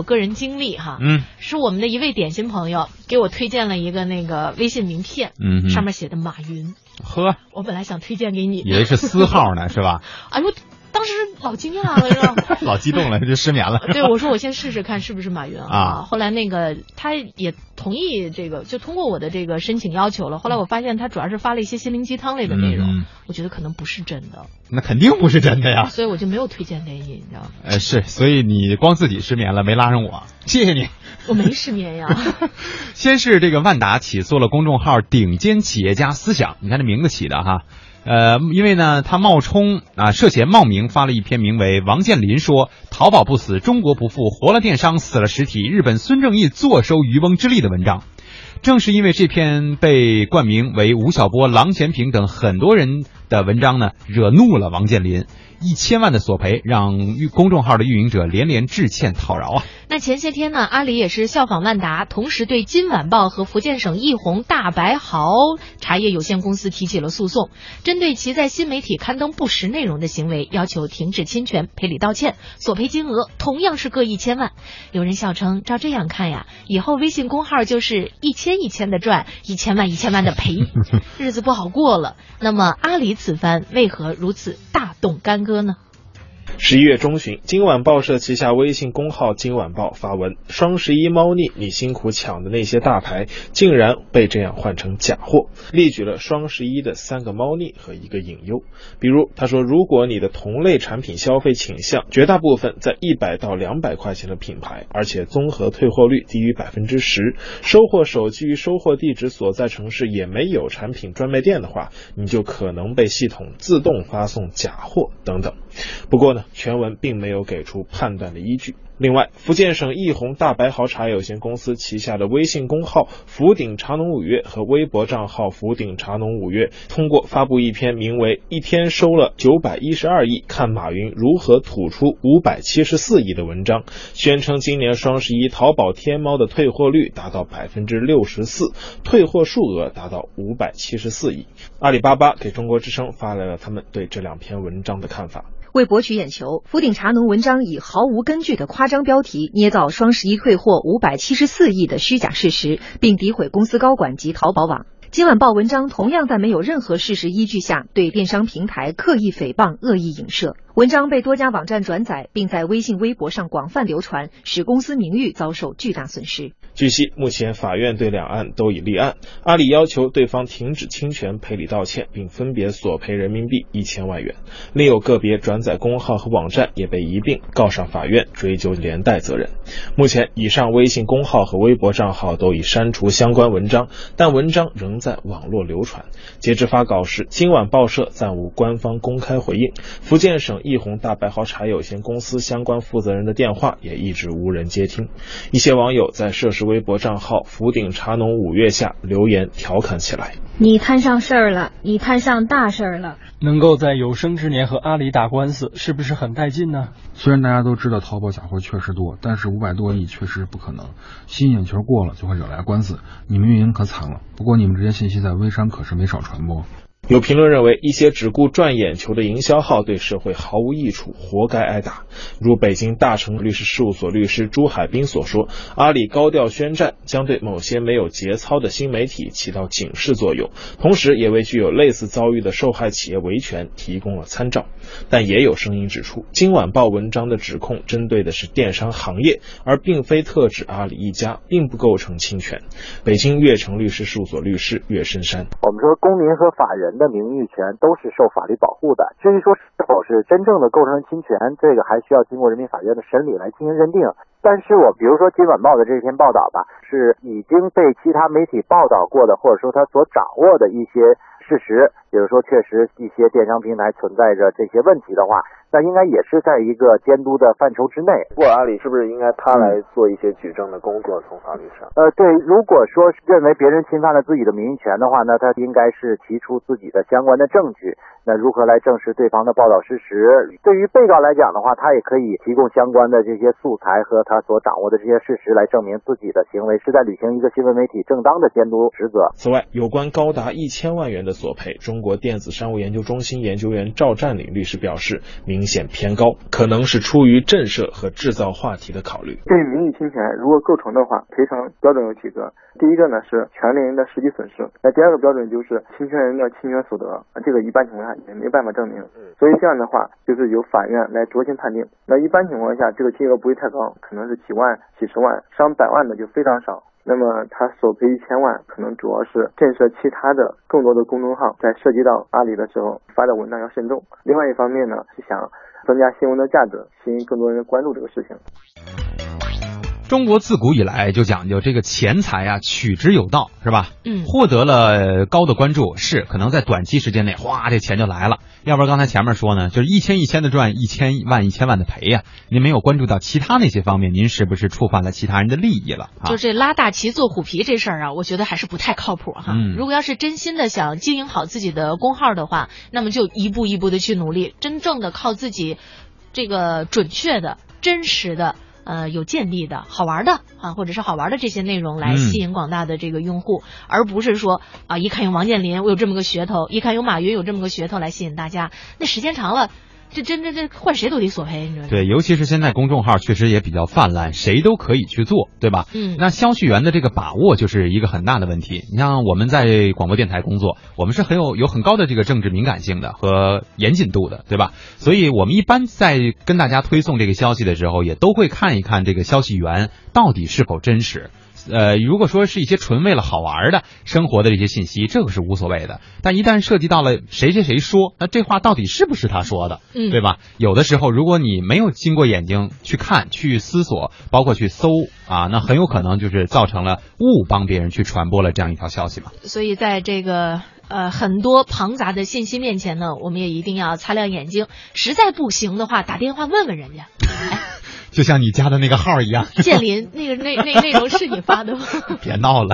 我个人经历哈，嗯，是我们的一位点心朋友给我推荐了一个那个微信名片，嗯上面写的马云，呵，我本来想推荐给你，以为是私号呢，是吧？哎呦，当时老惊讶了，是吧？老激动了，就失眠了。对，我说我先试试看是不是马云啊后来那个他也同意这个，就通过我的这个申请要求了。后来我发现他主要是发了一些心灵鸡汤类的内容，嗯我觉得可能不是真的，那肯定不是真的呀。所以我就没有推荐给你，你知道吗？呃，是，所以你光自己失眠了，没拉上我，谢谢你。我没失眠呀。先是这个万达起诉了公众号“顶尖企业家思想”，你看这名字起的哈。呃，因为呢，他冒充啊，涉嫌冒名发了一篇名为《王健林说淘宝不死，中国不富，活了电商，死了实体，日本孙正义坐收渔翁之利》的文章。正是因为这篇被冠名为吴晓波、郎咸平等很多人的文章呢，惹怒了王健林，一千万的索赔让公众号的运营者连连致歉讨饶啊。那前些天呢，阿里也是效仿万达，同时对金晚报和福建省益宏大白毫茶叶有限公司提起了诉讼，针对其在新媒体刊登不实内容的行为，要求停止侵权、赔礼道歉，索赔金额同样是各一千万。有人笑称，照这样看呀，以后微信公号就是一千一千的赚，一千万一千万的赔，日子不好过了。那么阿里此番为何如此大动干戈呢？十一月中旬，今晚报社旗下微信公号“今晚报”发文：“双十一猫腻，你辛苦抢的那些大牌，竟然被这样换成假货。”列举了双十一的三个猫腻和一个隐忧。比如，他说，如果你的同类产品消费倾向绝大部分在一百到两百块钱的品牌，而且综合退货率低于百分之十，收货手机与收货地址所在城市也没有产品专卖店的话，你就可能被系统自动发送假货等等。不过呢，全文并没有给出判断的依据。另外，福建省益宏大白毫茶有限公司旗下的微信公号“福鼎茶农五月”和微博账号“福鼎茶农五月”通过发布一篇名为《一天收了九百一十二亿，看马云如何吐出五百七十四亿》的文章，宣称今年双十一淘宝天猫的退货率达到百分之六十四，退货数额达到五百七十四亿。阿里巴巴给中国之声发来了他们对这两篇文章的看法。为博取眼球，福鼎茶农文章以毫无根据的夸张标题捏造双十一退货五百七十四亿的虚假事实，并诋毁公司高管及淘宝网。今晚报文章同样在没有任何事实依据下，对电商平台刻意诽谤、恶意影射。文章被多家网站转载，并在微信、微博上广泛流传，使公司名誉遭受巨大损失。据悉，目前法院对两案都已立案，阿里要求对方停止侵权、赔礼道歉，并分别索赔人民币一千万元。另有个别转载公号和网站也被一并告上法院，追究连带责任。目前，以上微信公号和微博账号都已删除相关文章，但文章仍在网络流传。截至发稿时，今晚报社暂无官方公开回应。福建省益宏大白毫茶有限公司相关负责人的电话也一直无人接听。一些网友在涉事微博账号“福鼎茶农五月”下留言调侃起来。你摊上事儿了，你摊上大事儿了。能够在有生之年和阿里打官司，是不是很带劲呢？虽然大家都知道淘宝假货确实多，但是五百多亿确实不可能。吸引眼球过了，就会惹来官司，你们运营可惨了。不过你们这些信息在微商可是没少传播。有评论认为，一些只顾赚眼球的营销号对社会毫无益处，活该挨打。如北京大成律师事务所律师朱海滨所说，阿里高调宣战，将对某些没有节操的新媒体起到警示作用，同时也为具有类似遭遇的受害企业维权提供了参照。但也有声音指出，今晚报文章的指控针对的是电商行业，而并非特指阿里一家，并不构成侵权。北京悦城律师事务所律师岳深山，我们说公民和法人的名誉权都是受法律保护的。至于说是否是真正的构成侵权，这个还需要经过人民法院的审理来进行认定。但是我比如说今晚报的这篇报道吧，是已经被其他媒体报道过的，或者说他所掌握的一些事实，比如说确实一些电商平台存在着这些问题的话，那应该也是在一个监督的范畴之内。过阿里是不是应该他来做一些举证的工作？从法律上，呃，对，如果说认为别人侵犯了自己的名誉权的话，那他应该是提出自己的相关的证据。那如何来证实对方的报道事实？对于被告来讲的话，他也可以提供相关的这些素材和他所掌握的这些事实，来证明自己的行为是在履行一个新闻媒体正当的监督职责。此外，有关高达一千万元的索赔，中中国电子商务研究中心研究员赵占领律师表示，明显偏高，可能是出于震慑和制造话题的考虑。对于名誉侵权，如果构成的话，赔偿标准有几个。第一个呢是权利人的实际损失，那第二个标准就是侵权人的侵权所得，这个一般情况下也没办法证明，所以这样的话就是由法院来酌情判定。那一般情况下，这个金额不会太高，可能是几万、几十万，上百万的就非常少。那么他索赔一千万，可能主要是震慑其他的更多的公众号在涉及到阿里的时候发的文章要慎重。另外一方面呢，是想增加新闻的价值，吸引更多人关注这个事情。中国自古以来就讲究这个钱财啊，取之有道，是吧？嗯，获得了高的关注，是可能在短期时间内，哗，这钱就来了。要不然刚才前面说呢，就是一千一千的赚，一千万一千万的赔呀。您没有关注到其他那些方面，您是不是触犯了其他人的利益了？就这拉大旗做虎皮这事儿啊，我觉得还是不太靠谱哈。嗯，如果要是真心的想经营好自己的公号的话，那么就一步一步的去努力，真正的靠自己，这个准确的、真实的。呃，有见地的好玩的啊，或者是好玩的这些内容来吸引广大的这个用户，而不是说啊，一看有王健林，我有这么个噱头；一看有马云，有这么个噱头来吸引大家。那时间长了。这真这这换谁都得索赔，你知道吗？对，尤其是现在公众号确实也比较泛滥，谁都可以去做，对吧？嗯。那消息源的这个把握就是一个很大的问题。你像我们在广播电台工作，我们是很有有很高的这个政治敏感性的和严谨度的，对吧？所以我们一般在跟大家推送这个消息的时候，也都会看一看这个消息源到底是否真实。呃，如果说是一些纯为了好玩的生活的这些信息，这个是无所谓的。但一旦涉及到了谁谁谁说，那这话到底是不是他说的，嗯，对吧？有的时候，如果你没有经过眼睛去看、去思索，包括去搜啊，那很有可能就是造成了误帮别人去传播了这样一条消息嘛。所以在这个呃很多庞杂的信息面前呢，我们也一定要擦亮眼睛，实在不行的话，打电话问问人家。就像你加的那个号一样，建林，那个那那内容是你发的吗？别闹了。